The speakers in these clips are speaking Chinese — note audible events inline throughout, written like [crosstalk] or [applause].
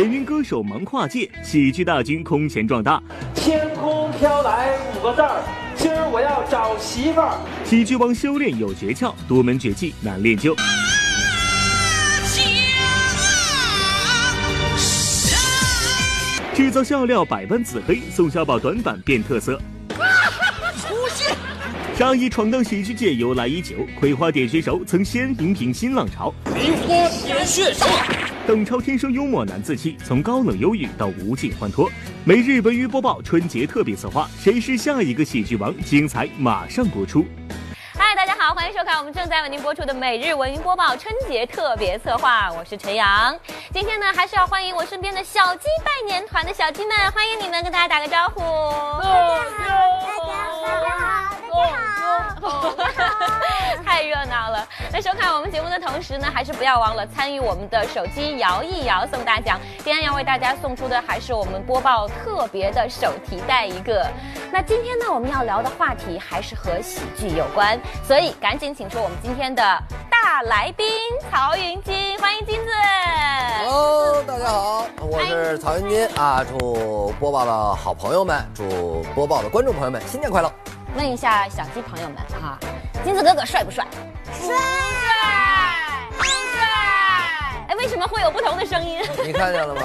演员歌手忙跨界，喜剧大军空前壮大。天空飘来五个字儿，今儿我要找媳妇儿。喜剧王修炼有诀窍，独门绝技难练就。制造笑料百般紫黑，宋小宝短板变特色。沙溢闯荡喜剧界由来已久，葵花点穴手曾先引领新浪潮。葵花点穴手。邓超天生幽默难自弃，从高冷忧郁到无尽欢脱。每日文娱播报春节特别策划，谁是下一个喜剧王？精彩马上播出。嗨，大家好，欢迎收看我们正在为您播出的每日文娱播报春节特别策划，我是陈阳。今天呢，还是要欢迎我身边的小鸡拜年团的小鸡们，欢迎你们，跟大家打个招呼。大家好，大家好，大家好。[laughs] 太热闹了！那收看我们节目的同时呢，还是不要忘了参与我们的手机摇一摇送大奖。今天要为大家送出的还是我们播报特别的手提袋一个。那今天呢，我们要聊的话题还是和喜剧有关，所以赶紧请出我们今天的大来宾曹云金，欢迎金子。Hello，大家好，我是曹云金啊！祝播报的好朋友们，祝播报的观众朋友们新年快乐。问一下小鸡朋友们哈，金子哥哥帅不帅？帅，帅。哎，为什么会有不同的声音？你看见了吗？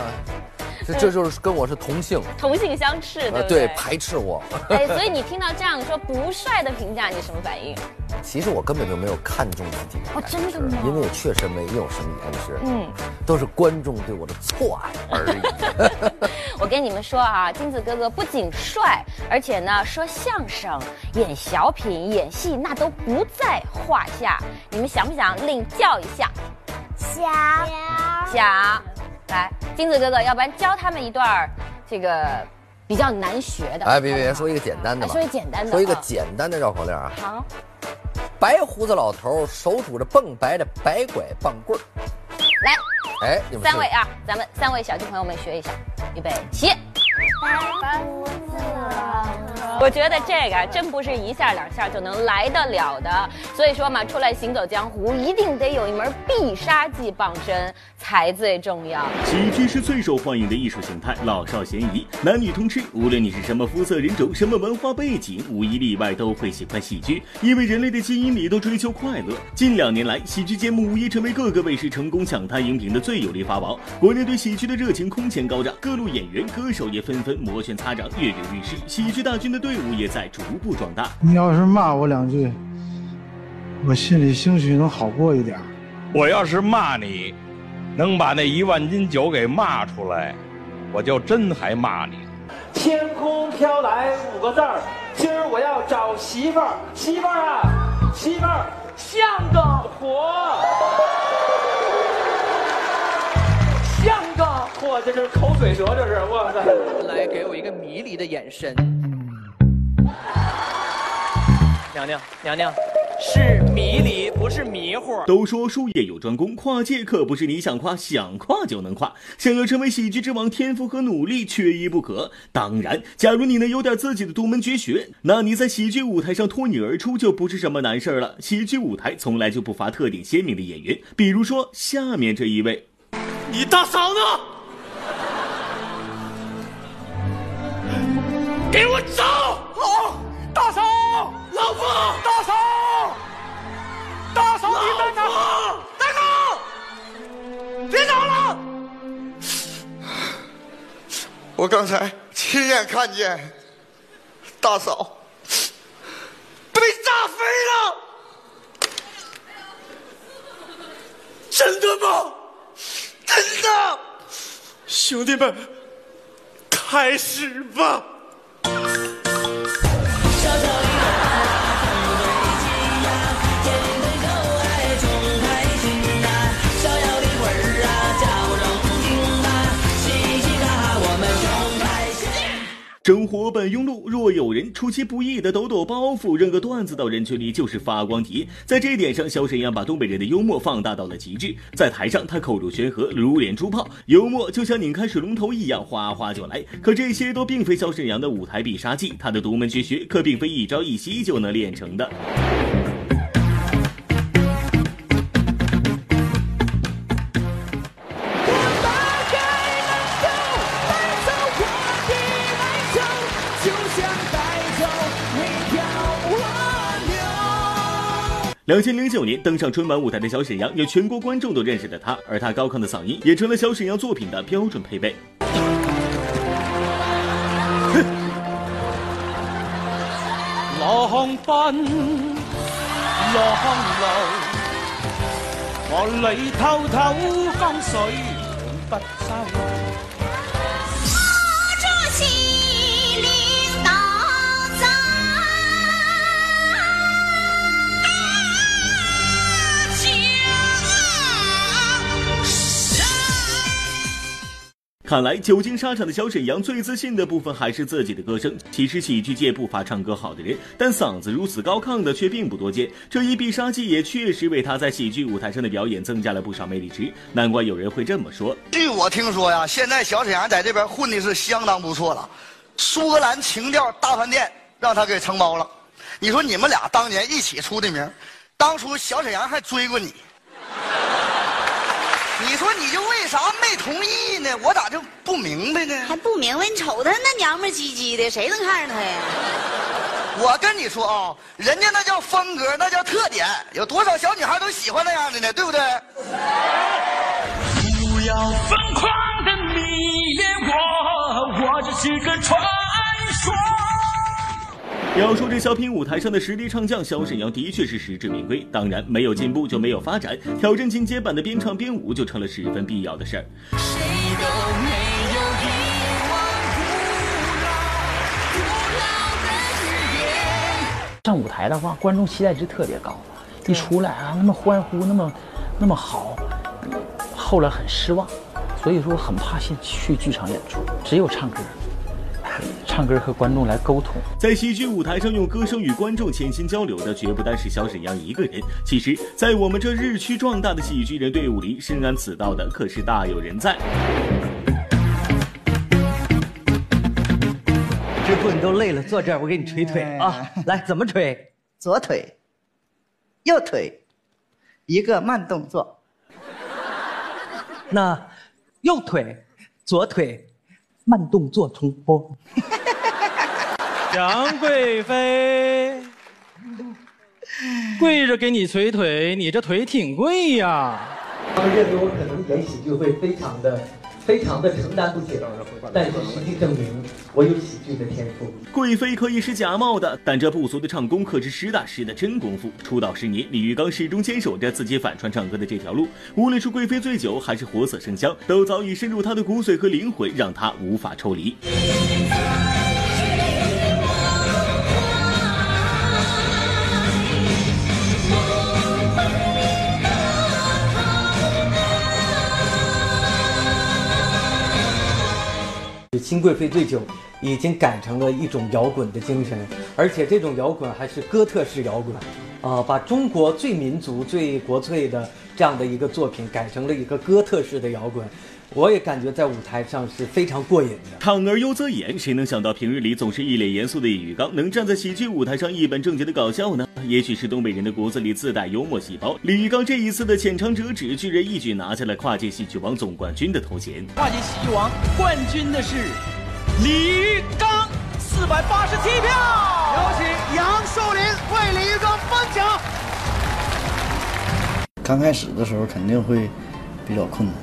这这就是跟我是同性，同性相斥，对不对？排斥我。哎，所以你听到这样说不帅的评价，你什么反应？[laughs] 其实我根本就没有看中自己，哦，真的吗？因为我确实没有什么颜值，嗯，都是观众对我的错爱而已。[laughs] [laughs] 我跟你们说啊，金子哥哥不仅帅，而且呢，说相声、演小品、演戏那都不在话下。你们想不想领教一下？想想。来，金子哥哥，要不然教他们一段这个比较难学的。哎，别别，说一个简单的吧。说一个简单的。说一个简单的绕口令啊。好。白胡子老头手拄着蹦白的白拐棒棍儿。来，哎，三位啊，咱们三位小鸡朋友们学一下，预备起。白胡子。我觉得这个真不是一下两下就能来得了的，所以说嘛，出来行走江湖，一定得有一门必杀技傍身才最重要。喜剧是最受欢迎的艺术形态，老少咸宜，男女通吃。无论你是什么肤色、人种、什么文化背景，无一例外都会喜欢喜剧，因为人类的基因里都追求快乐。近两年来，喜剧节目无疑成为各个卫视成功抢滩荧屏的最有力法宝。国内对喜剧的热情空前高涨，各路演员、歌手也纷纷摩拳擦掌，跃跃欲试。喜剧大军的队伍也在逐步壮大。你要是骂我两句，我心里兴许能好过一点。我要是骂你，能把那一万斤酒给骂出来，我就真还骂你。天空飘来五个字儿，今儿我要找媳妇儿，媳妇儿啊，媳妇儿像个火，像个火，这是口水蛇，这是哇塞！来给我一个迷离的眼神。娘娘，娘娘，是迷离，不是迷糊。都说术业有专攻，跨界可不是你想跨想跨就能跨。想要成为喜剧之王，天赋和努力缺一不可。当然，假如你能有点自己的独门绝学，那你在喜剧舞台上脱颖而出就不是什么难事了。喜剧舞台从来就不乏特点鲜明的演员，比如说下面这一位。你大嫂呢？给我走！好，大嫂。老婆，大嫂，大嫂，你在哪？大哥，别打了！我刚才亲眼看见大嫂被炸飞了，真的吗？真的，兄弟们，开始吧。生活本庸碌，若有人出其不意的抖抖包袱，扔个段子到人群里，就是发光体。在这一点上，小沈阳把东北人的幽默放大到了极致。在台上，他口如悬河，如连珠炮，幽默就像拧开水龙头一样，哗哗就来。可这些都并非小沈阳的舞台必杀技，他的独门绝学可并非一朝一夕就能练成的。两千零九年登上春晚舞台的小沈阳，有全国观众都认识的他，而他高亢的嗓音也成了小沈阳作品的标准配备。浪奔，浪流，我里偷偷风水不收。看来久经沙场的小沈阳最自信的部分还是自己的歌声。其实喜剧界不乏唱歌好的人，但嗓子如此高亢的却并不多见。这一必杀技也确实为他在喜剧舞台上的表演增加了不少魅力值。难怪有人会这么说。据我听说呀，现在小沈阳在这边混的是相当不错了。苏格兰情调大饭店让他给承包了。你说你们俩当年一起出的名，当初小沈阳还追过你。你说你就为啥没同意呢？我咋就不明白呢？还不明白？你瞅他那娘们唧唧的，谁能看上他呀？我跟你说啊，人家那叫风格，那叫特点，有多少小女孩都喜欢那样的呢？对不对？不要疯狂的迷恋我，我只是个传说。要说这小品舞台上的实力唱将，小沈阳的确是实至名归。当然，没有进步就没有发展，挑战进阶版的边唱边舞就成了十分必要的事儿。上舞台的话，观众期待值特别高，一出来啊，那么欢呼，那么那么好，后来很失望，所以说很怕去去剧场演出，只有唱歌。唱歌和观众来沟通，在喜剧舞台上用歌声与观众潜心交流的，绝不单是小沈阳一个人。其实，在我们这日趋壮大的喜剧人队伍里，深谙此道的可是大有人在。师傅，你都累了，坐这儿，我给你捶腿啊！来，怎么捶？左腿，右腿，一个慢动作。那右腿，左腿。慢动作重播。杨贵妃，跪着给你捶腿，你这腿挺贵呀。他们认为我可能演喜剧会非常的。非常的承担不起，但是实际证明我有喜剧的天赋。贵妃可以是假冒的，但这不俗的唱功可是实打实的真功夫。出道十年，李玉刚始终坚守着自己反串唱歌的这条路。无论是贵妃醉酒，还是活色生香，都早已深入他的骨髓和灵魂，让他无法抽离。新贵妃醉酒已经改成了一种摇滚的精神，而且这种摇滚还是哥特式摇滚，啊，把中国最民族、最国粹的这样的一个作品改成了一个哥特式的摇滚。我也感觉在舞台上是非常过瘾的。唱而优则演，谁能想到平日里总是一脸严肃的李玉刚，能站在喜剧舞台上一本正经的搞笑呢？也许是东北人的骨子里自带幽默细胞。李玉刚这一次的浅尝辄止，居然一举拿下了跨界喜剧王总冠军的头衔。跨界喜剧王冠军的是李玉刚，四百八十七票。有请杨树林为李玉刚颁奖。刚开始的时候肯定会比较困难。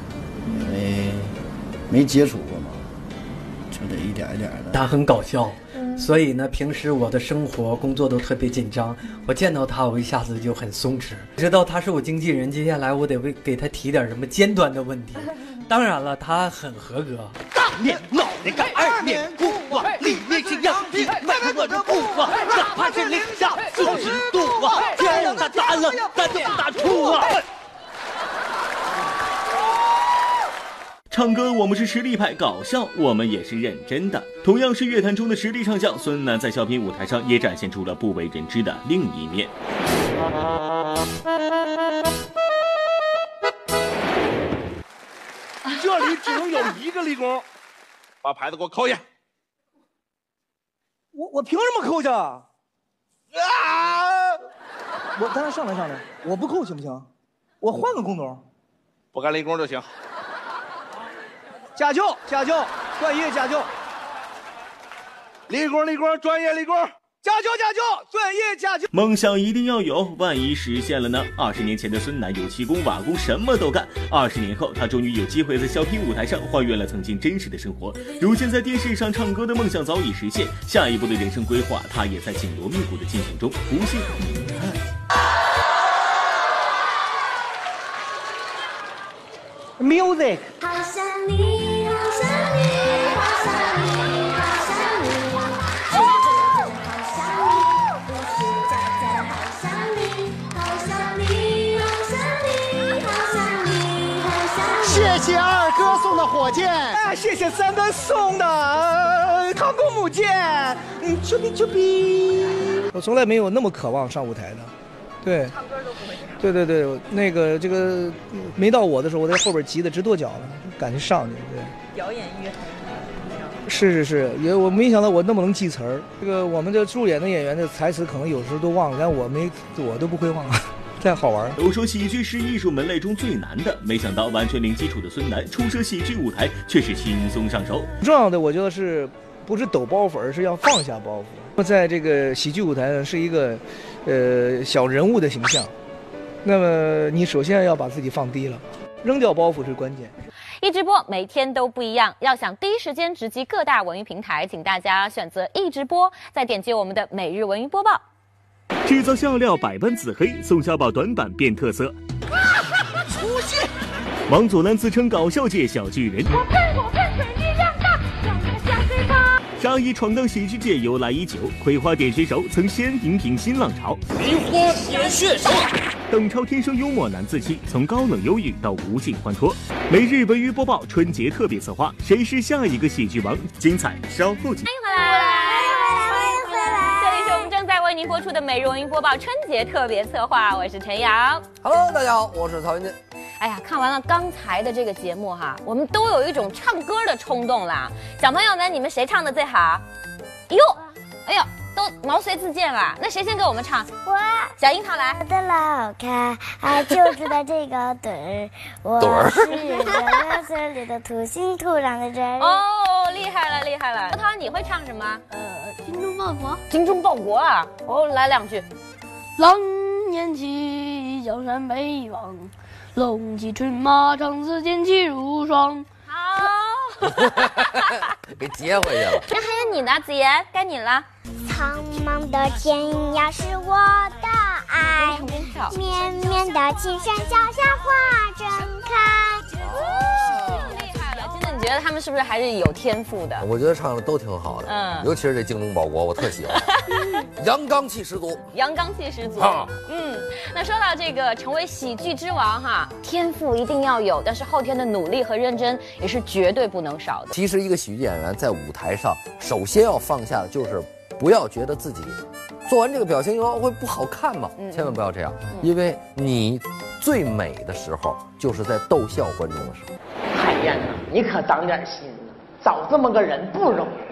没接触过嘛，就得一点一点的。他很搞笑，所以呢，平时我的生活工作都特别紧张。我见到他，我一下子就很松弛。知道他是我经纪人，接下来我得为给他提点什么尖端的问题。[laughs] 当然了，他很合格。大面脑袋盖，二面鼓啊，里面是羊皮，外面裹着布啊，哪怕是零下四十度啊，天让他打冷，咱就不打怵啊。唱歌我们是实力派，搞笑我们也是认真的。同样是乐坛中的实力唱将，孙楠在小品舞台上也展现出了不为人知的另一面。这里只能有一个立功，把牌子给我扣下。我我凭什么扣下？啊！我咱俩上来上来，我不扣行不行？我换个工种，不干立功就行。家教，家教，专业家教。立功，立功，专业立功。加油加油，专业加油！梦想一定要有，万一实现了呢？二十年前的孙楠有气功、瓦工，什么都干。二十年后，他终于有机会在小品舞台上还原了曾经真实的生活。如今在电视上唱歌的梦想早已实现，下一步的人生规划，他也在紧锣密鼓的进行中。不信你看。Music。好想你，箭，哎，谢谢三哥送的呃航空母舰，嗯，啾比啾比。我从来没有那么渴望上舞台的，对。唱歌都不会对对对，那个这个没到我的时候，我在后边急得直跺脚了，赶紧上去，对。表演欲很强。是是是，也我没想到我那么能记词儿。这个我们这助演的演员的台词可能有时候都忘了，但我没我都不会忘，太好玩。都说喜剧是艺术门类中最难的，没想到完全零基础的孙楠初涉喜剧舞台却是轻松上手。重要的我觉得是不是抖包袱，而是要放下包袱。在这个喜剧舞台上是一个呃小人物的形象，那么你首先要把自己放低了，扔掉包袱是关键。一直播每天都不一样，要想第一时间直击各大文娱平台，请大家选择一直播，再点击我们的每日文娱播报。制造笑料百般紫黑，宋小宝短板变特色。出戏。王祖蓝自称搞笑界小巨人。我喷我喷水力量大，让我下水吧。沙溢闯荡喜剧界由来已久，葵花点穴手曾先引领新浪潮。梨花点穴手。邓超天生幽默难自弃，从高冷忧郁到无尽欢脱。每日文娱播报春节特别策划，谁是下一个喜剧王？精彩稍后见。欢迎回来，您播出的每日文娱播报春节特别策划，我是陈阳。Hello，大家好，我是曹云金。哎呀，看完了刚才的这个节目哈，我们都有一种唱歌的冲动啦。小朋友们，你们谁唱的最好？哟，哎呦，都毛遂自荐了。那谁先给我们唱？我。小樱桃来。我的老卡啊，就知道这个 [laughs] 盹儿，我是这个村里的土星土壤的人。哦，厉害了，厉害了。樱桃，你会唱什么？呃，精忠报国。精忠报国啊！哦，来两句。狼烟起，江山北望。龙骑骏马，长刺剑气如霜。好，[laughs] 给接回去了。那还有你呢，子妍，该你了。苍茫的天涯是我的爱，绵绵的青山脚下花正开。哦，厉害了！真的，你觉得他们是不是还是有天赋的？我觉得唱的都挺好的，嗯，尤其是这精忠报国，我特喜欢，[laughs] 阳刚气十足，阳刚气十足。啊嗯，那说到这个成为喜剧之王哈，天赋一定要有，但是后天的努力和认真也是绝对不能少的。其实一个喜剧演员在舞台上，首先要放下的就是不要觉得自己做完这个表情以后会不好看嘛，嗯千万不要这样，因为你最美的时候就是在逗笑观众的时候。海燕呐，你可长点心呐，找这么个人不容易，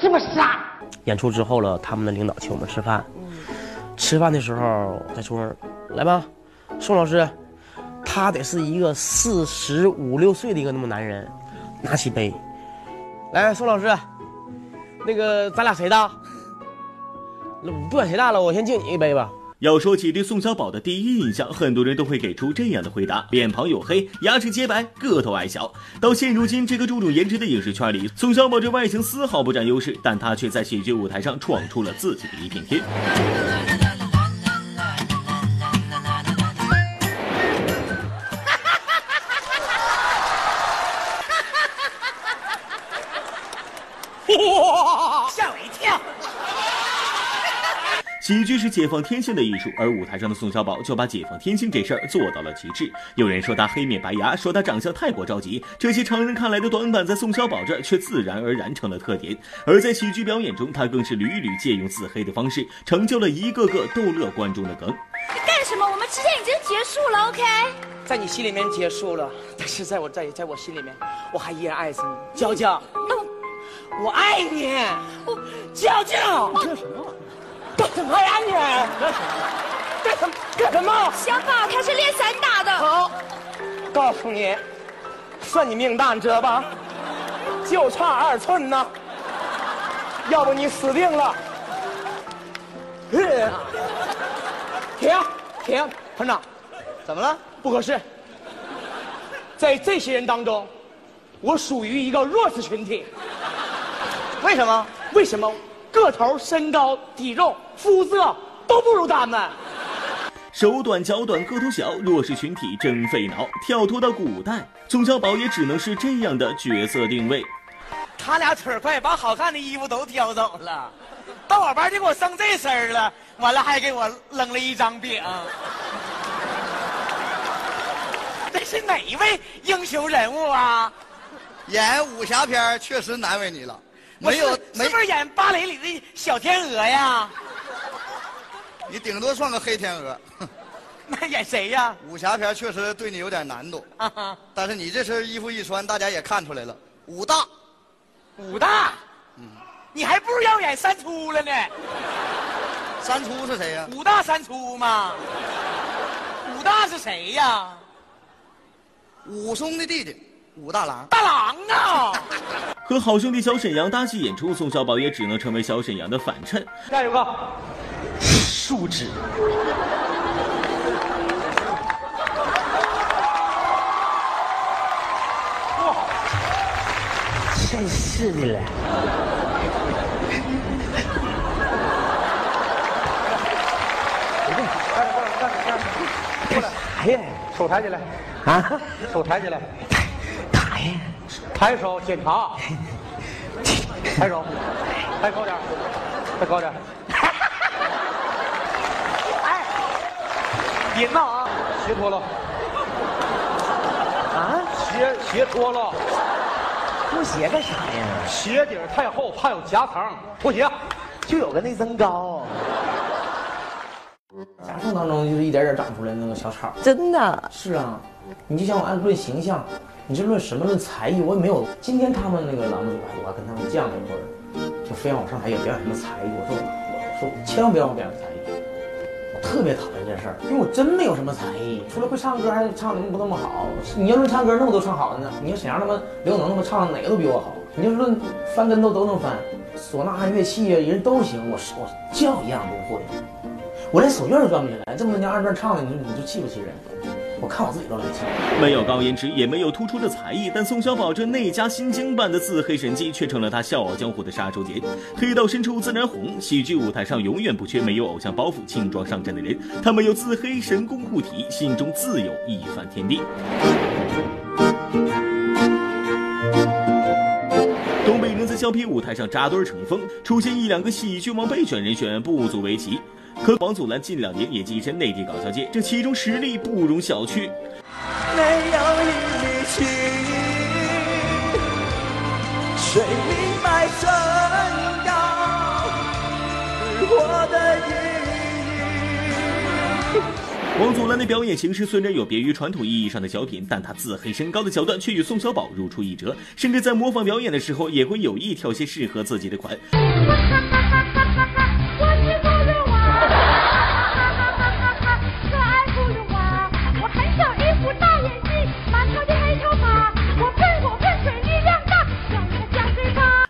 是不是啊？演出之后了，他们的领导请我们吃饭。吃饭的时候在桌上，来吧，宋老师，他得是一个四十五六岁的一个那么男人，拿起杯，来，宋老师，那个咱俩谁大？不管谁大了，我先敬你一杯吧。要说起对宋小宝的第一印象，很多人都会给出这样的回答：脸庞黝黑，牙齿洁白，个头矮小。到现如今这个注重颜值的影视圈里，宋小宝这外形丝毫不占优势，但他却在喜剧舞台上闯出了自己的一片天。喜剧是解放天性的艺术，而舞台上的宋小宝就把解放天性这事儿做到了极致。有人说他黑面白牙，说他长相太过着急，这些常人看来的短板，在宋小宝这儿却自然而然成了特点。而在喜剧表演中，他更是屡屡借用自黑的方式，成就了一个个逗乐观众的梗。你干什么？我们之间已经结束了，OK？在你心里面结束了，但是在我在在我心里面，我还依然爱着你，娇娇。那我爱你，我娇娇。干什么？干什么呀你？干什么？干什么？小宝他是练散打的。好，告诉你，算你命大，你知道吧？就差二寸呢，要不你死定了。停停，团长，怎么了？不合适。在这些人当中，我属于一个弱势群体。为什么？为什么？个头、身高、体重、肤色都不如他们。手短脚短个头小，弱势群体真费脑。跳脱到古代，宋小宝也只能是这样的角色定位。他俩腿快，把好看的衣服都挑走了，到我班就给我剩这身儿了，完了还给我扔了一张饼。这是哪一位英雄人物啊？演武侠片儿确实难为你了，没有是是不是演芭蕾里的小天鹅呀？你顶多算个黑天鹅。[laughs] 那演谁呀？武侠片确实对你有点难度，但是你这身衣服一穿，大家也看出来了，武大。武大，你还不如要演三粗了呢。三粗是谁呀？武大三粗嘛。武大是谁呀？武松的弟弟武大郎。大郎啊！[laughs] 和好兄弟小沈阳搭戏演出，宋小宝也只能成为小沈阳的反衬。加油哥！树脂。真是的嘞！干，啥呀？手抬起来，啊？手抬起来，抬呀！抬手检查，[laughs] 抬手，抬高点儿，再高点儿。哎，别闹啊！鞋脱了，啊？鞋鞋脱了，脱鞋干啥呀？鞋底太厚，怕有夹层，脱鞋。就有个内增高。夹缝当中就是一点点长出来那个小草。真的是啊，你就像我按论形象，你这论什么论才艺，我也没有。今天他们那个栏目组，我还跟他们犟了一会儿，就非让我上台也表演什么才艺。我说我说千万不要让我表演才艺，我特别讨厌这事儿，因为我真没有什么才艺，除了会唱歌还唱的不那么好。你要论唱歌，那么多唱好的呢。你说沈阳他妈刘能他妈唱的哪个都比我好。你就论翻跟头都能翻，唢呐乐器啊人都行，我我叫一样不会。我连手绢都转不起来，这么多年二段唱的，你说你就气不气人？我看我自己都来气。没有高颜值，也没有突出的才艺，但宋小宝这内家心经般的自黑神技，却成了他笑傲江湖的杀手锏。黑到深处自然红，喜剧舞台上永远不缺没有偶像包袱、轻装上阵的人。他们有自黑神功护体，心中自有一番天地。东北人在小品舞台上扎堆成风，出现一两个喜剧王备选人选不足为奇。可王祖蓝近两年也跻身内地搞笑界，这其中实力不容小觑。没有一粒情，谁明白真要是我的意义？王祖蓝的表演形式虽然有别于传统意义上的小品，但他自黑身高的桥段却与宋小宝如出一辙，甚至在模仿表演的时候也会有意挑些适合自己的款。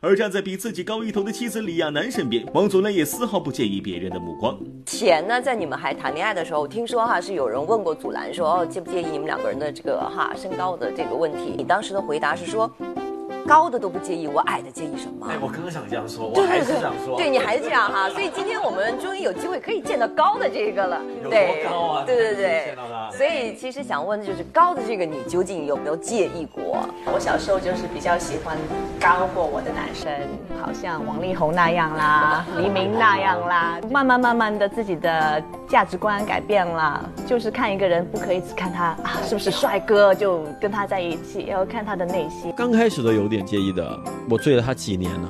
而站在比自己高一头的妻子李亚男身边，王祖蓝也丝毫不介意别人的目光。前呢，在你们还谈恋爱的时候，听说哈是有人问过祖蓝说，哦，介不介意你们两个人的这个哈身高的这个问题？你当时的回答是说，高的都不介意，我矮的介意什么？哎，我刚刚想这样说，我还对对是想说，对你还是这样哈，所以今天我们终于有机会可以见到高的这个了，有对多高啊对对对所以其实想问的就是高的这个你究竟有没有介意过？我小时候就是比较喜欢高过我的男生，[laughs] 好像王力宏那样啦，[laughs] 黎明那样啦。慢慢慢慢的，自己的价值观改变了，就是看一个人不可以只看他啊是不是帅哥就跟他在一起，要看他的内心。刚开始的有点介意的，我追了他几年了，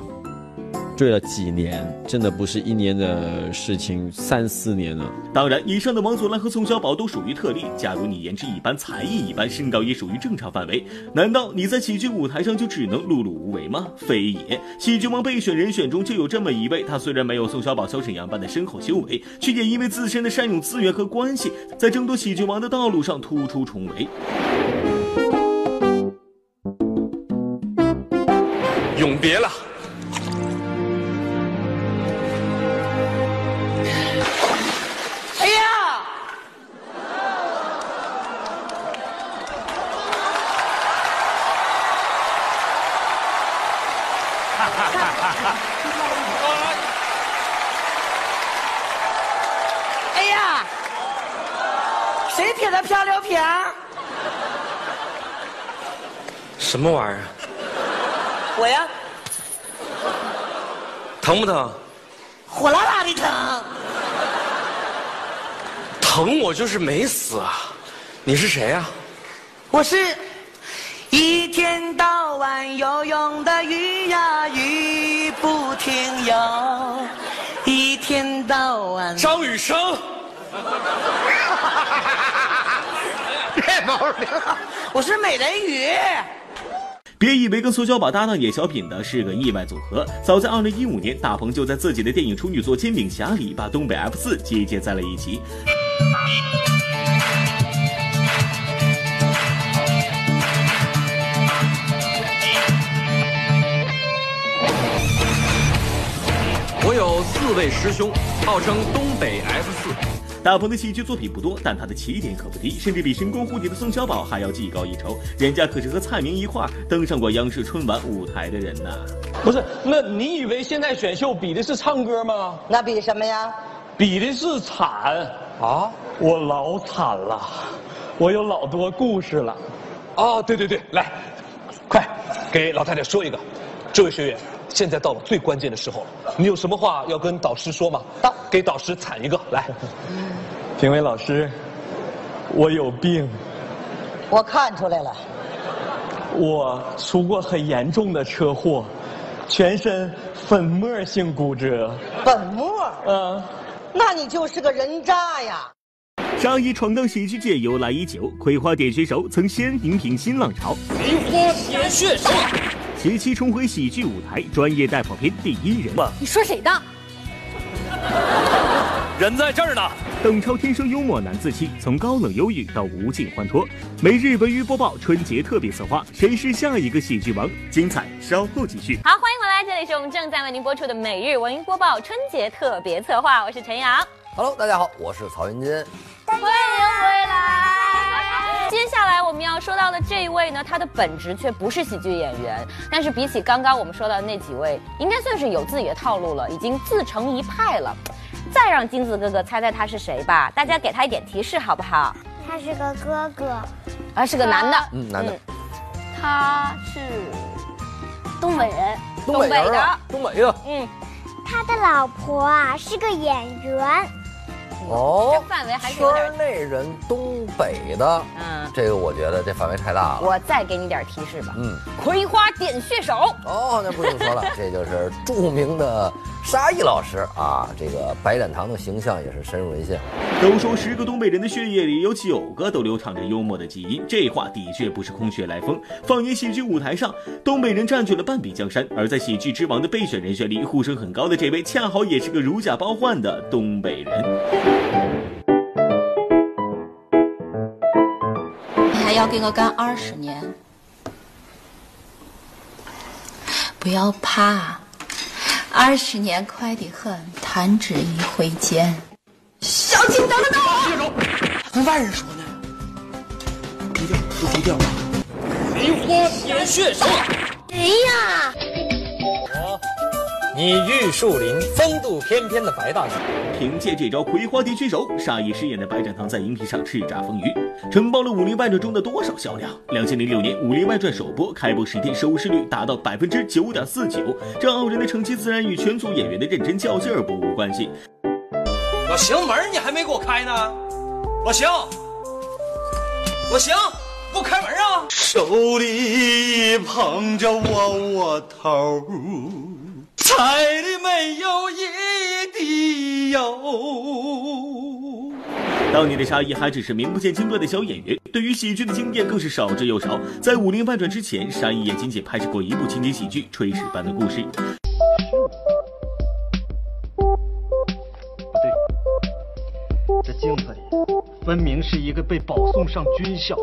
追了几年，真的不是一年的事情，三四年了。当然，以上的王祖蓝和宋小宝都属于特例。假如你颜值一般，才艺一般，身高也属于正常范围，难道你在喜剧舞台上就只能碌碌无为吗？非也，喜剧王备选人选中就有这么一位，他虽然没有宋小宝、小沈阳般的深厚修为，却也因为自身的善用资源和关系，在争夺喜剧王的道路上突出重围。永别了。哎呀。[laughs] 哎呀。谁贴的漂流瓶？什么玩意？我呀。疼不疼？火辣辣的疼。疼我就是没死啊！你是谁呀、我是一天到晚游泳的鱼呀，鱼不停游，一天到晚。张雨生。[laughs] 这毛病，我是美人鱼。别以为跟苏小宝搭档演小品的是个意外组合，早在2015年，大鹏就在自己的电影处女作《煎饼侠》里把东北 F 四集结在了一起。我有四位师兄，号称东北 F 四。大鹏的喜剧作品不多，但他的起点可不低，甚至比神功护体的宋小宝还要技高一筹。人家可是和蔡明一块登上过央视春晚舞台的人呐。不是，那你以为现在选秀比的是唱歌吗？那比什么呀？比的是惨啊！我老惨了，我有老多故事了。哦，对对对，来，快给老太太说一个。这位学员，现在到了最关键的时候了，你有什么话要跟导师说吗？给导师惨一个，来。[laughs] 评委老师，我有病，我看出来了，我出过很严重的车祸，全身粉末性骨折。粉末。嗯，那你就是个人渣呀！沙溢闯荡喜剧界由来已久，葵花点穴手曾先荧屏新浪潮，葵花点穴手。喜七重回喜剧舞台，专业带跑偏第一人。你说谁的？人在这儿呢。邓超天生幽默难自弃，从高冷忧郁到无尽欢脱。每日文娱播报春节特别策划，谁是下一个喜剧王？精彩稍后继续。好，欢迎回来，这里是我们正在为您播出的每日文娱播报春节特别策划，我是陈阳。Hello，大家好，我是曹云金。欢迎回来。接下来我们要说到的这一位呢，他的本职却不是喜剧演员，但是比起刚刚我们说到的那几位，应该算是有自己的套路了，已经自成一派了。再让金子哥哥猜猜他是谁吧，大家给他一点提示好不好？他是个哥哥，啊，是个男的，嗯，男的，他是东北人，东北人的啊，东北的。嗯，他的老婆啊是个演员，哦，这范围还是有点圈内人，东北的，嗯，这个我觉得这范围太大了。我再给你点提示吧，嗯，葵花点穴手。哦，那不用说了，这就是著名的沙溢老师啊，这个白展堂的形象也是深入人心。都说十个东北人的血液里有九个都流淌着幽默的基因，这话的确不是空穴来风。放眼喜剧舞台上，东北人占据了半壁江山，而在喜剧之王的备选人选里，呼声很高的这位，恰好也是个如假包换的东北人。你还要给我干二十年？不要怕，二十年快得很，弹指一挥间。小金，等等等我！跟外人说呢，低调不低调。梅花点穴手。谁呀？我，你玉树临风度翩翩的白大侠。凭借这招葵花点穴手，沙溢饰演的白展堂在荧屏上叱咤风云，承包了《武林外传》中的多少销量？两千零六年《武林外传》首播开播十天，收视率达到百分之九点四九，这傲人的成绩自然与全组演员的认真较劲儿不无关系。老邢门你还没给我开呢，老邢，老邢，给我开门啊！手里捧着窝窝头，菜里没有一滴油。当年的沙溢还只是名不见经传的小演员，对于喜剧的经验更是少之又少。在《武林外传》之前，沙溢也仅仅拍摄过一部情景喜剧《炊事班的故事》。不对这镜子里分明是一个被保送上军校、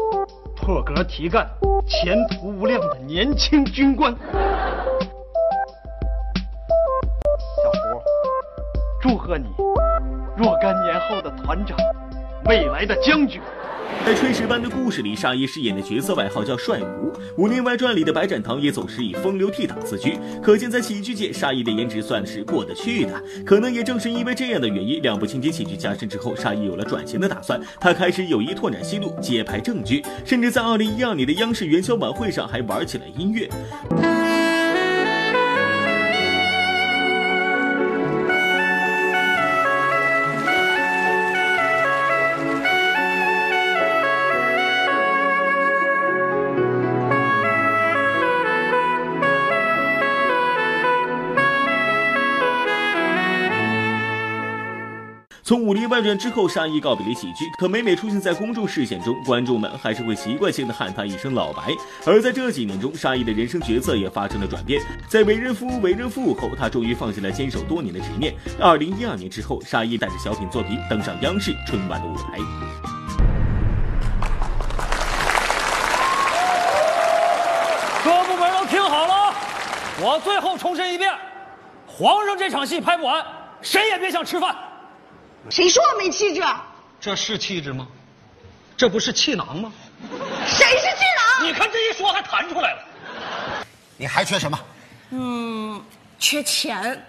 破格提干、前途无量的年轻军官。祝贺你，若干年后的团长，未来的将军。在炊事班的故事里，沙溢饰演的角色外号叫帅吴。《武林外传》里的白展堂也总是以风流倜傥自居，可见在喜剧界，沙溢的颜值算是过得去的。可能也正是因为这样的原因，两部情景喜剧加深之后，沙溢有了转型的打算。他开始有意拓展戏路，接拍正剧，甚至在2012年的央视元宵晚会上还玩起了音乐。从《武林外传》之后，沙溢告别了喜剧，可每每出现在公众视线中，观众们还是会习惯性的喊他一声“老白”。而在这几年中，沙溢的人生角色也发生了转变。在为人夫、为人父后，他终于放下了坚守多年的执念。二零一二年之后，沙溢带着小品作品登上央视春晚的舞台。各部门都听好了，我最后重申一遍：皇上这场戏拍不完，谁也别想吃饭。谁说我没气质？这是气质吗？这不是气囊吗？谁是气囊？你看这一说还弹出来了。你还缺什么？嗯，缺钱。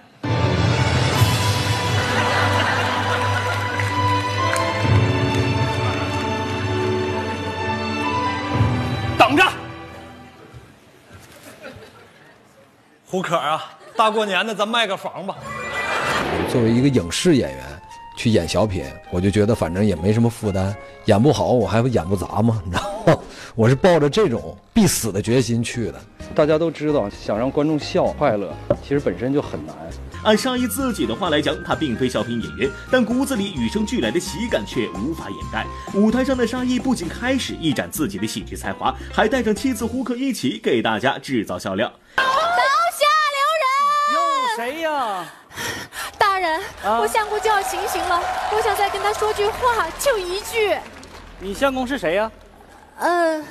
等着。胡可啊，大过年的，咱卖个房吧。作为一个影视演员去演小品，我就觉得反正也没什么负担，演不好我还不演不砸吗？你知道吗？[laughs] 我是抱着这种必死的决心去的。大家都知道，想让观众笑快乐，其实本身就很难。按沙溢自己的话来讲，他并非小品演员，但骨子里与生俱来的喜感却无法掩盖。舞台上的沙溢不仅开始一展自己的喜剧才华，还带上妻子胡可一起给大家制造笑料。谁呀？[sighs] 大人，啊我相公就要行刑了，我想再跟他说句话，就一句。你相公是谁呀？呃，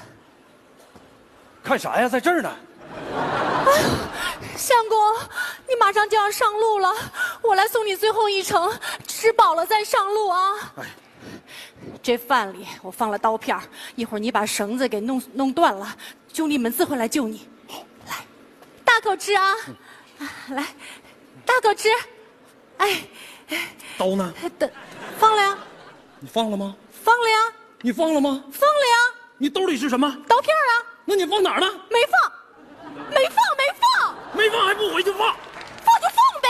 看啥呀？在这儿呢。相公，你马上就要上路了，我来送你最后一程，吃饱了再上路啊。这饭里我放了刀片一会儿你把绳子给弄弄断了，兄弟们自会来救你。来，大口吃啊！啊 [laughs] 来，大口吃。哎，刀呢？[laughs] 等，放了呀，你放了吗？放了呀，你放了吗？放了呀。你兜里是什么？刀片啊。那你放哪儿呢？没放，没放，没放，没放还不回去放？放就放呗。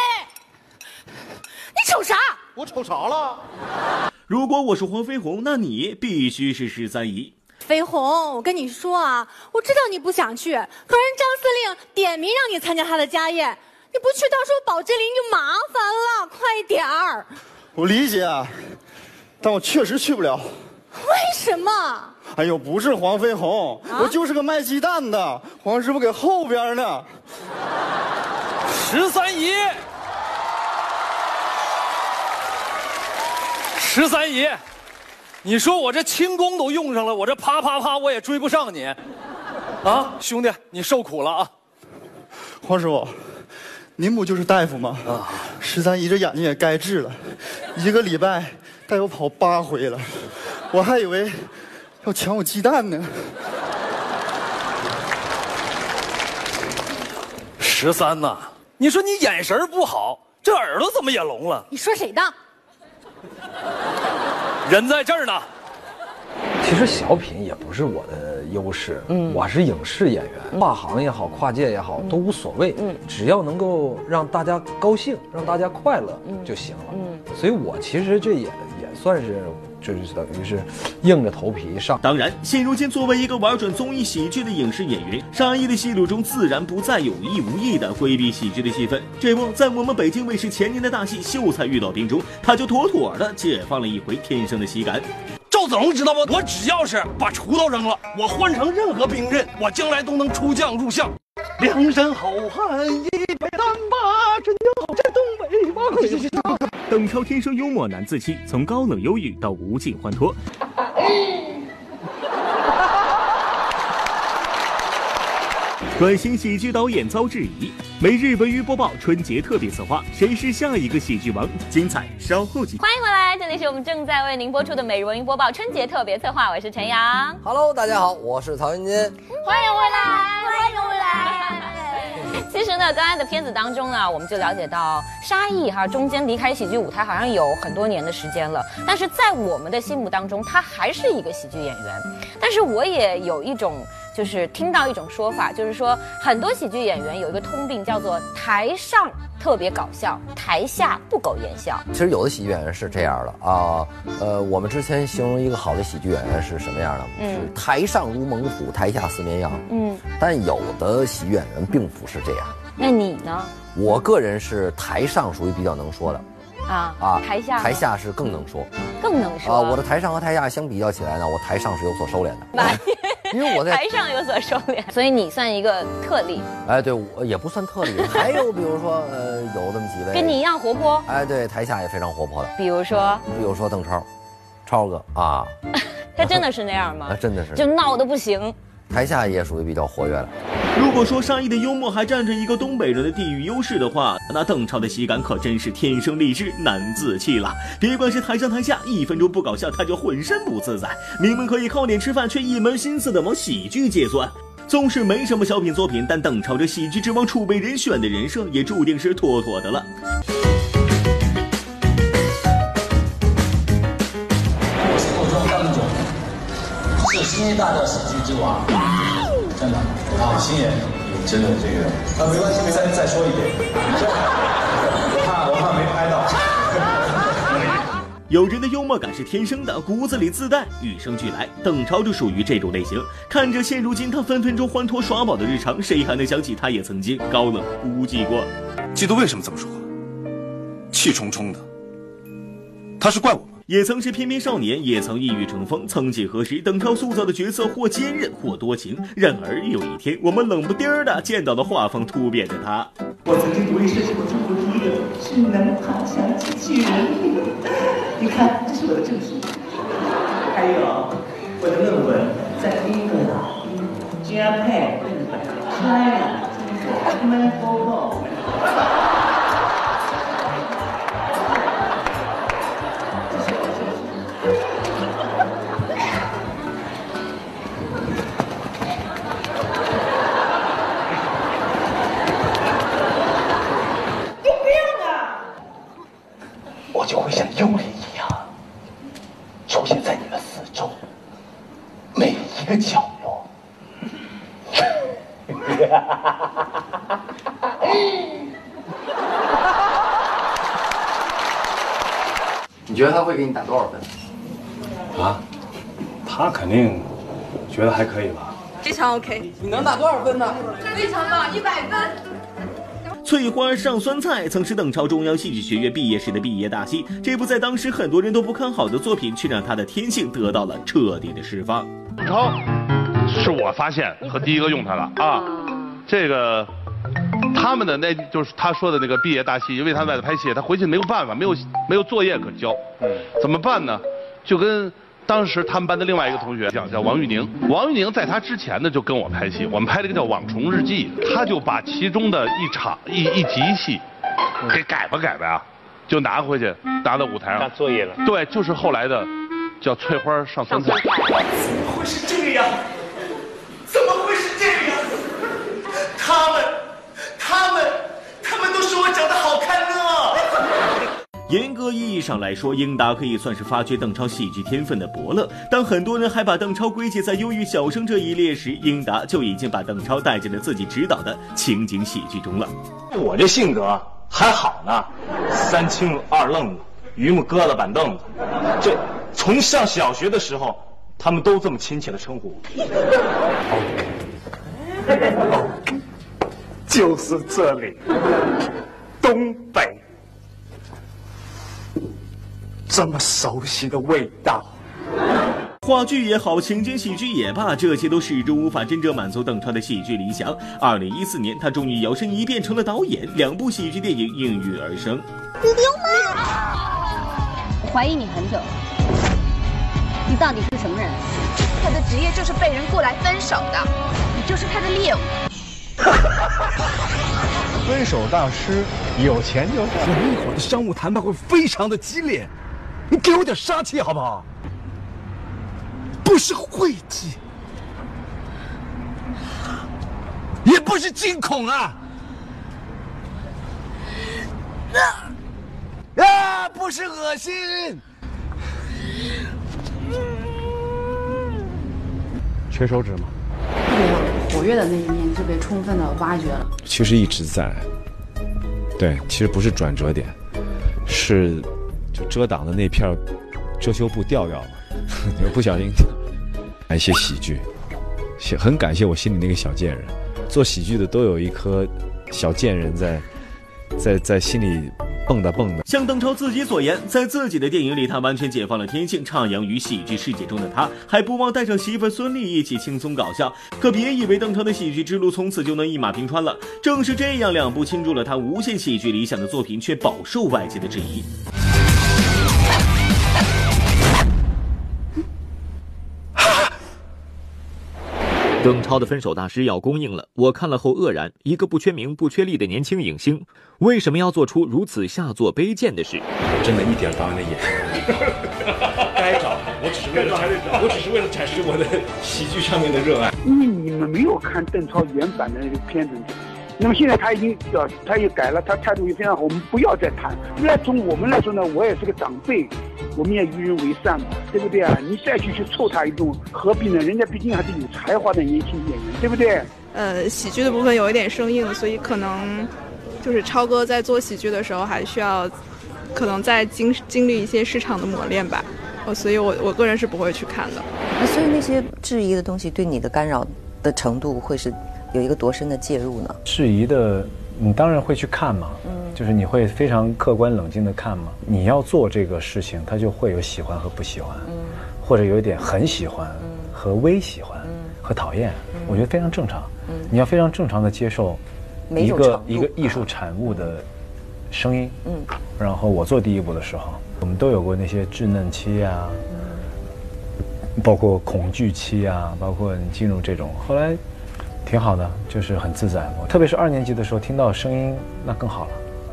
你瞅啥？我瞅啥了？如果我是黄飞鸿，那你必须是十三姨。飞鸿，我跟你说啊，我知道你不想去，可人张司令点名让你参加他的家宴，你不去，到时候宝芝林就麻烦了，快点儿。我理解，啊但我确实去不了。为什么？哎呦，不是黄飞鸿，啊我就是个卖鸡蛋的。黄师傅给后边呢。十三姨，十三姨，你说我这轻功都用上了，我这啪啪啪我也追不上你，啊，兄弟，你受苦了啊！黄师傅，您不就是大夫吗？啊，十三姨这眼睛也该治了，一个礼拜带我跑八回了，我还以为要抢我鸡蛋呢。十三呐，你说你眼神不好，这耳朵怎么也聋了？你说谁的？人在这儿呢。其实小品也不是我的优势，嗯，我是影视演员，跨行也好，跨界也好，都无所谓，嗯，只要能够让大家高兴，让大家快乐就行了，嗯，所以我其实这也也算是，就是等于是硬着头皮上。当然，现如今作为一个玩转综艺喜剧的影视演员，沙溢的戏路中自然不再有意无意的规避喜剧的戏份。这不，在我们北京卫视前年的大戏《秀才遇到兵》中，他就妥妥的解放了一回天生的喜感。赵子龙知道不？我只要是把锄头扔了，我换成任何兵刃，我将来都能出将入相。梁山好汉一百单八，真牛在东北挖鬼沙。邓超天生幽默难自弃，从高冷忧郁到无尽欢脱。转型喜剧导演遭质疑。每日文娱播报春节特别策划：谁是下一个喜剧王？精彩稍后记。欢迎回来。来，这里是我们正在为您播出的每日文娱播报春节特别策划，我是陈阳。Hello，大家好，我是曹云金。欢迎回来，欢迎回来。其实呢，刚才的片子当中呢，我们就了解到沙溢哈中间离开喜剧舞台好像有很多年的时间了，但是在我们的心目当中，他还是一个喜剧演员。但是我也有一种。就是听到一种说法，就是说很多喜剧演员有一个通病，叫做台上特别搞笑，台下不苟言笑。其实有的喜剧演员是这样的啊，呃，我们之前形容一个好的喜剧演员是什么样的？嗯是台上如猛虎，台下似绵羊。嗯，但有的喜剧演员并不是这样。那你呢？我个人是台上属于比较能说的。啊啊，台下台下是更能说，更能说啊。我的台上和台下相比较起来呢，我台上是有所收敛的，[laughs] 因为我在台上有所收敛，所以你算一个特例。哎，对，我也不算特例。还有比如说，呃，有这么几位跟你一样活泼，哎，对，台下也非常活泼的，比如说，比如说邓超，超哥啊，[laughs] 他真的是那样吗？啊，真的是，就闹得不行。台下也属于比较活跃的。如果说沙溢的幽默还占着一个东北人的地域优势的话，那邓超的喜感可真是天生丽质难自弃了。别管是台上台下，一分钟不搞笑他就浑身不自在。明明可以靠脸吃饭，却一门心思的往喜剧界钻。纵使没什么小品作品，但邓超这喜剧之王储备人选的人设也注定是妥妥的了。是新一代的喜剧之王，真的啊，星爷，你真的这个啊，没关系，再再说一遍，我怕我怕没拍到。有人的幽默感是天生的，骨子里自带，与生俱来。邓超就属于这种类型。看着现如今他分分钟欢脱耍宝的日常，谁还能想起他也曾经高冷孤寂过？季度为什么这么说话？气冲冲的，他是怪我吗？也曾是翩翩少年，也曾一语成风。曾几何时，邓超塑造的角色或坚韧，或多情。然而有一天，我们冷不丁儿的见到了画风突变的他。我曾经独立设计过中国第一个智能爬墙机器人。你看，这是我的证书。还有我的论文在英国、Japan、日本、China、中国、他灵一样出现在你们四周每一个角落。[laughs] 你觉得他会给你打多少分？啊，他肯定觉得还可以吧。非常 OK。你能打多少分呢？非常棒，一百分。翠花上酸菜曾是邓超中央戏剧学院毕业时的毕业大戏，这部在当时很多人都不看好的作品，却让他的天性得到了彻底的释放。邓超是我发现和第一个用他了啊，这个他们的那就是他说的那个毕业大戏，因为他在外头拍戏，他回去没有办法，没有没有作业可交，怎么办呢？就跟当时他们班的另外一个同学讲，叫王玉宁。王玉宁在他之前呢就跟我拍戏，我们拍了一个叫《网虫日记》，他就把其中的一场一一集戏给改吧改吧啊，就拿回去拿到舞台上当作业了。对，就是后来的叫翠花上酸菜。怎么会是这样？怎么会是这样？他们，他们，他们都说我长得好看呢。严格意义上来说，英达可以算是发掘邓超喜剧天分的伯乐。当很多人还把邓超归结在忧郁小生这一列时，英达就已经把邓超带进了自己执导的情景喜剧中了。我这性格还好呢，三清二愣子，榆木疙瘩板凳子，这从上小学的时候，他们都这么亲切的称呼我。[laughs] 就是这里，东北，这么熟悉的味道。话剧也好，情景喜剧也罢，这些都始终无法真正满足邓超的喜剧理想。二零一四年，他终于摇身一变成了导演，两部喜剧电影应运而生。你丢吗？我怀疑你很久了，你到底是什么人？他的职业就是被人雇来分手的，你就是他的猎物。分手大师，有钱就好。我们一会儿的商务谈判会非常的激烈，你给我点杀气好不好？不是晦气，也不是惊恐啊！啊，不是恶心。缺手指吗？特别活跃的那一面就被充分的挖掘了。其实一直在。对，其实不是转折点，是就遮挡的那片遮羞布掉掉了，[laughs] 就不小心。感谢喜剧，很感谢我心里那个小贱人。做喜剧的都有一颗小贱人在，在在心里。蹦跶蹦跶。像邓超自己所言，在自己的电影里，他完全解放了天性，徜徉于喜剧世界中的他，还不忘带上媳妇孙俪一起轻松搞笑。可别以为邓超的喜剧之路从此就能一马平川了。正是这样两部倾注了他无限喜剧理想的作品，却饱受外界的质疑。邓超的《分手大师》要公映了，我看了后愕然：一个不缺名、不缺利的年轻影星，为什么要做出如此下作卑贱的事？真的一点导演的眼该找，我只是为了找，我只是为了展示我的喜剧上面的热爱。因为你们没有看邓超原版的那个片子，那么现在他已经表，他也改了，他态度也非常好，我们不要再谈。那从我们来说呢，我也是个长辈。我们也与人为善嘛，对不对啊？你再去去凑他一顿，何必呢？人家毕竟还是有才华的年轻演员，对不对？呃，喜剧的部分有一点生硬，所以可能就是超哥在做喜剧的时候还需要，可能在经经历一些市场的磨练吧。哦，所以我我个人是不会去看的。那所以那些质疑的东西对你的干扰的程度会是有一个多深的介入呢？质疑的。你当然会去看嘛，嗯，就是你会非常客观冷静的看嘛。你要做这个事情，他就会有喜欢和不喜欢，嗯，或者有一点很喜欢，和微喜欢，和讨厌，我觉得非常正常。嗯，你要非常正常的接受一个一个艺术产物的声音，嗯。然后我做第一步的时候，我们都有过那些稚嫩期啊，包括恐惧期啊，包括你进入这种后来。挺好的，就是很自在。特别是二年级的时候，听到声音那更好了。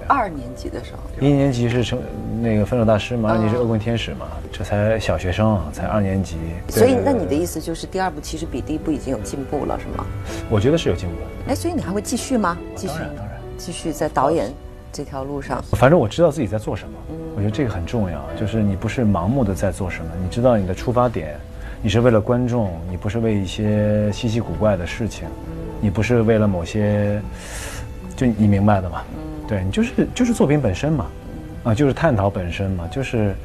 二年级的时候，一年级是成那个分手大师嘛，二年级是恶棍天使嘛，这才小学生，才二年级。所以，那你的意思就是第二部其实比第一部已经有进步了，是吗？我觉得是有进步。哎，所以你还会继续吗？继续，当然，当然，继续在导演这条路上。反正我知道自己在做什么，我觉得这个很重要。就是你不是盲目的在做什么，你知道你的出发点。你是为了观众，你不是为一些稀奇古怪的事情，你不是为了某些，就你明白的嘛？对你就是就是作品本身嘛，啊，就是探讨本身嘛，就是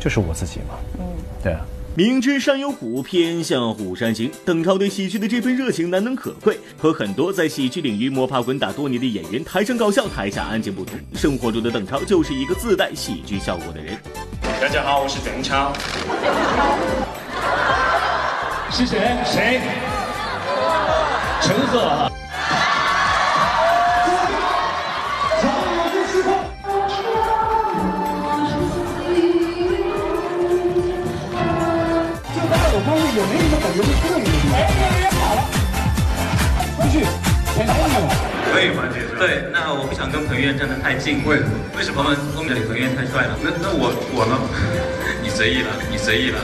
就是我自己嘛。嗯，对啊。明知山有虎，偏向虎山行。邓超对喜剧的这份热情难能可贵，和很多在喜剧领域摸爬滚打多年的演员，台上搞笑，台下安静不同。生活中的邓超就是一个自带喜剧效果的人。大家好，我是邓超。[laughs] 是谁？谁？陈赫。就在我方位也没什么感觉，就这个哎，别别跑了，回去检查一下。可以吗？对，那我不想跟彭于晏站得太近。为什么？为什么？我们彭于晏太帅了。那那我我呢？你随意了，你随意了。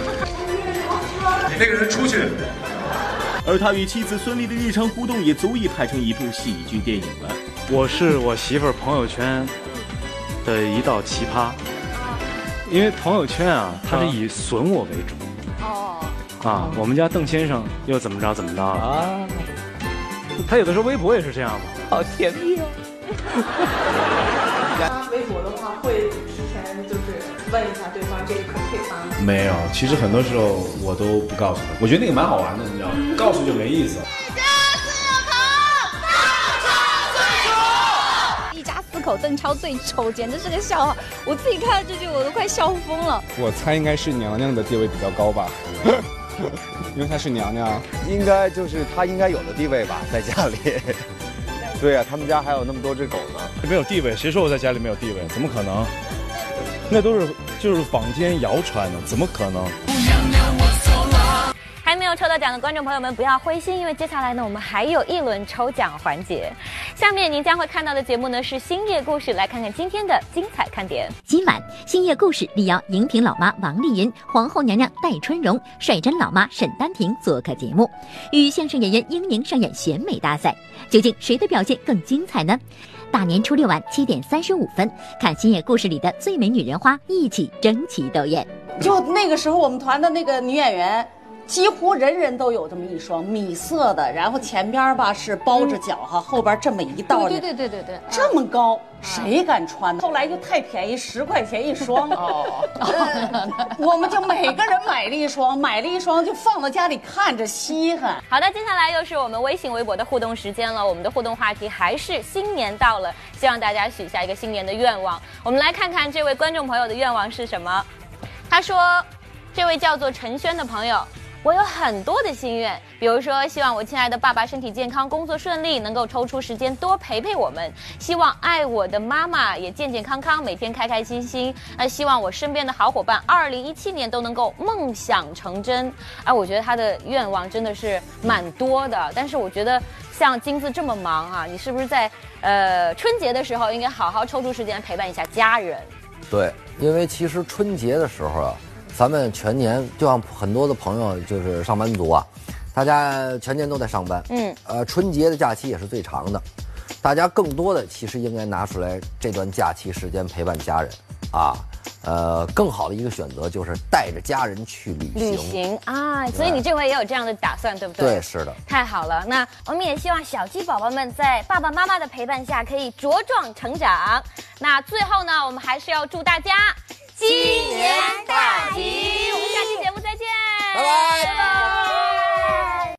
那个人出去。而他与妻子孙俪的日常互动也足以拍成一部喜剧电影了。我是我媳妇儿朋友圈的一道奇葩，因为朋友圈啊，它是以损我为主。哦。啊，我们家邓先生又怎么着怎么着了啊？他有的时候微博也是这样嘛。好甜蜜哦。[laughs] 微博的话会问一下对方这个可不可以？没有，其实很多时候我都不告诉他。我觉得那个蛮好玩的，你知道吗？告诉就没意思。一家四口，邓超最丑，简直是个笑话。我自己看了这句，我都快笑疯了。我猜应该是娘娘的地位比较高吧，[laughs] 因为她是娘娘，应该就是她应该有的地位吧，在家里。[laughs] 对呀，他们家还有那么多只狗呢。没有地位，谁说我在家里没有地位？怎么可能？那都是就是坊间谣传的，怎么可能？还没有有抽到奖的观众朋友们不要灰心，因为接下来呢，我们还有一轮抽奖环节。下面您将会看到的节目呢是《星夜故事》，来看看今天的精彩看点。今晚《星夜故事》力邀荧屏老妈王丽云、皇后娘娘戴春荣、率真老妈沈丹婷做客节目，与相声演员英宁上演选美大赛，究竟谁的表现更精彩呢？大年初六晚七点三十五分，看《星夜故事》里的最美女人花一起争奇斗艳。就那个时候，我们团的那个女演员。几乎人人都有这么一双米色的，然后前边吧是包着脚哈，后边这么一道，对对对对对，这么高，谁敢穿呢？后来就太便宜，十块钱一双 [laughs] 哦，我们就每个人买了一双，买了一双就放到家里看着稀罕。好的，接下来又是我们微信微博的互动时间了，我们的互动话题还是新年到了，希望大家许下一个新年的愿望。我们来看看这位观众朋友的愿望是什么？他说，这位叫做陈轩的朋友。我有很多的心愿，比如说希望我亲爱的爸爸身体健康，工作顺利，能够抽出时间多陪陪我们；希望爱我的妈妈也健健康康，每天开开心心。那希望我身边的好伙伴，二零一七年都能够梦想成真。哎，我觉得他的愿望真的是蛮多的，但是我觉得像金子这么忙啊，你是不是在呃春节的时候应该好好抽出时间陪伴一下家人？对，因为其实春节的时候啊。咱们全年就像很多的朋友就是上班族啊，大家全年都在上班，嗯，呃，春节的假期也是最长的，大家更多的其实应该拿出来这段假期时间陪伴家人，啊，呃，更好的一个选择就是带着家人去旅行。旅行啊，所以你这回也有这样的打算，对不对？对，是的。太好了，那我们也希望小鸡宝宝们在爸爸妈妈的陪伴下可以茁壮成长。那最后呢，我们还是要祝大家。鸡年大吉。我们下期节目再见。拜拜。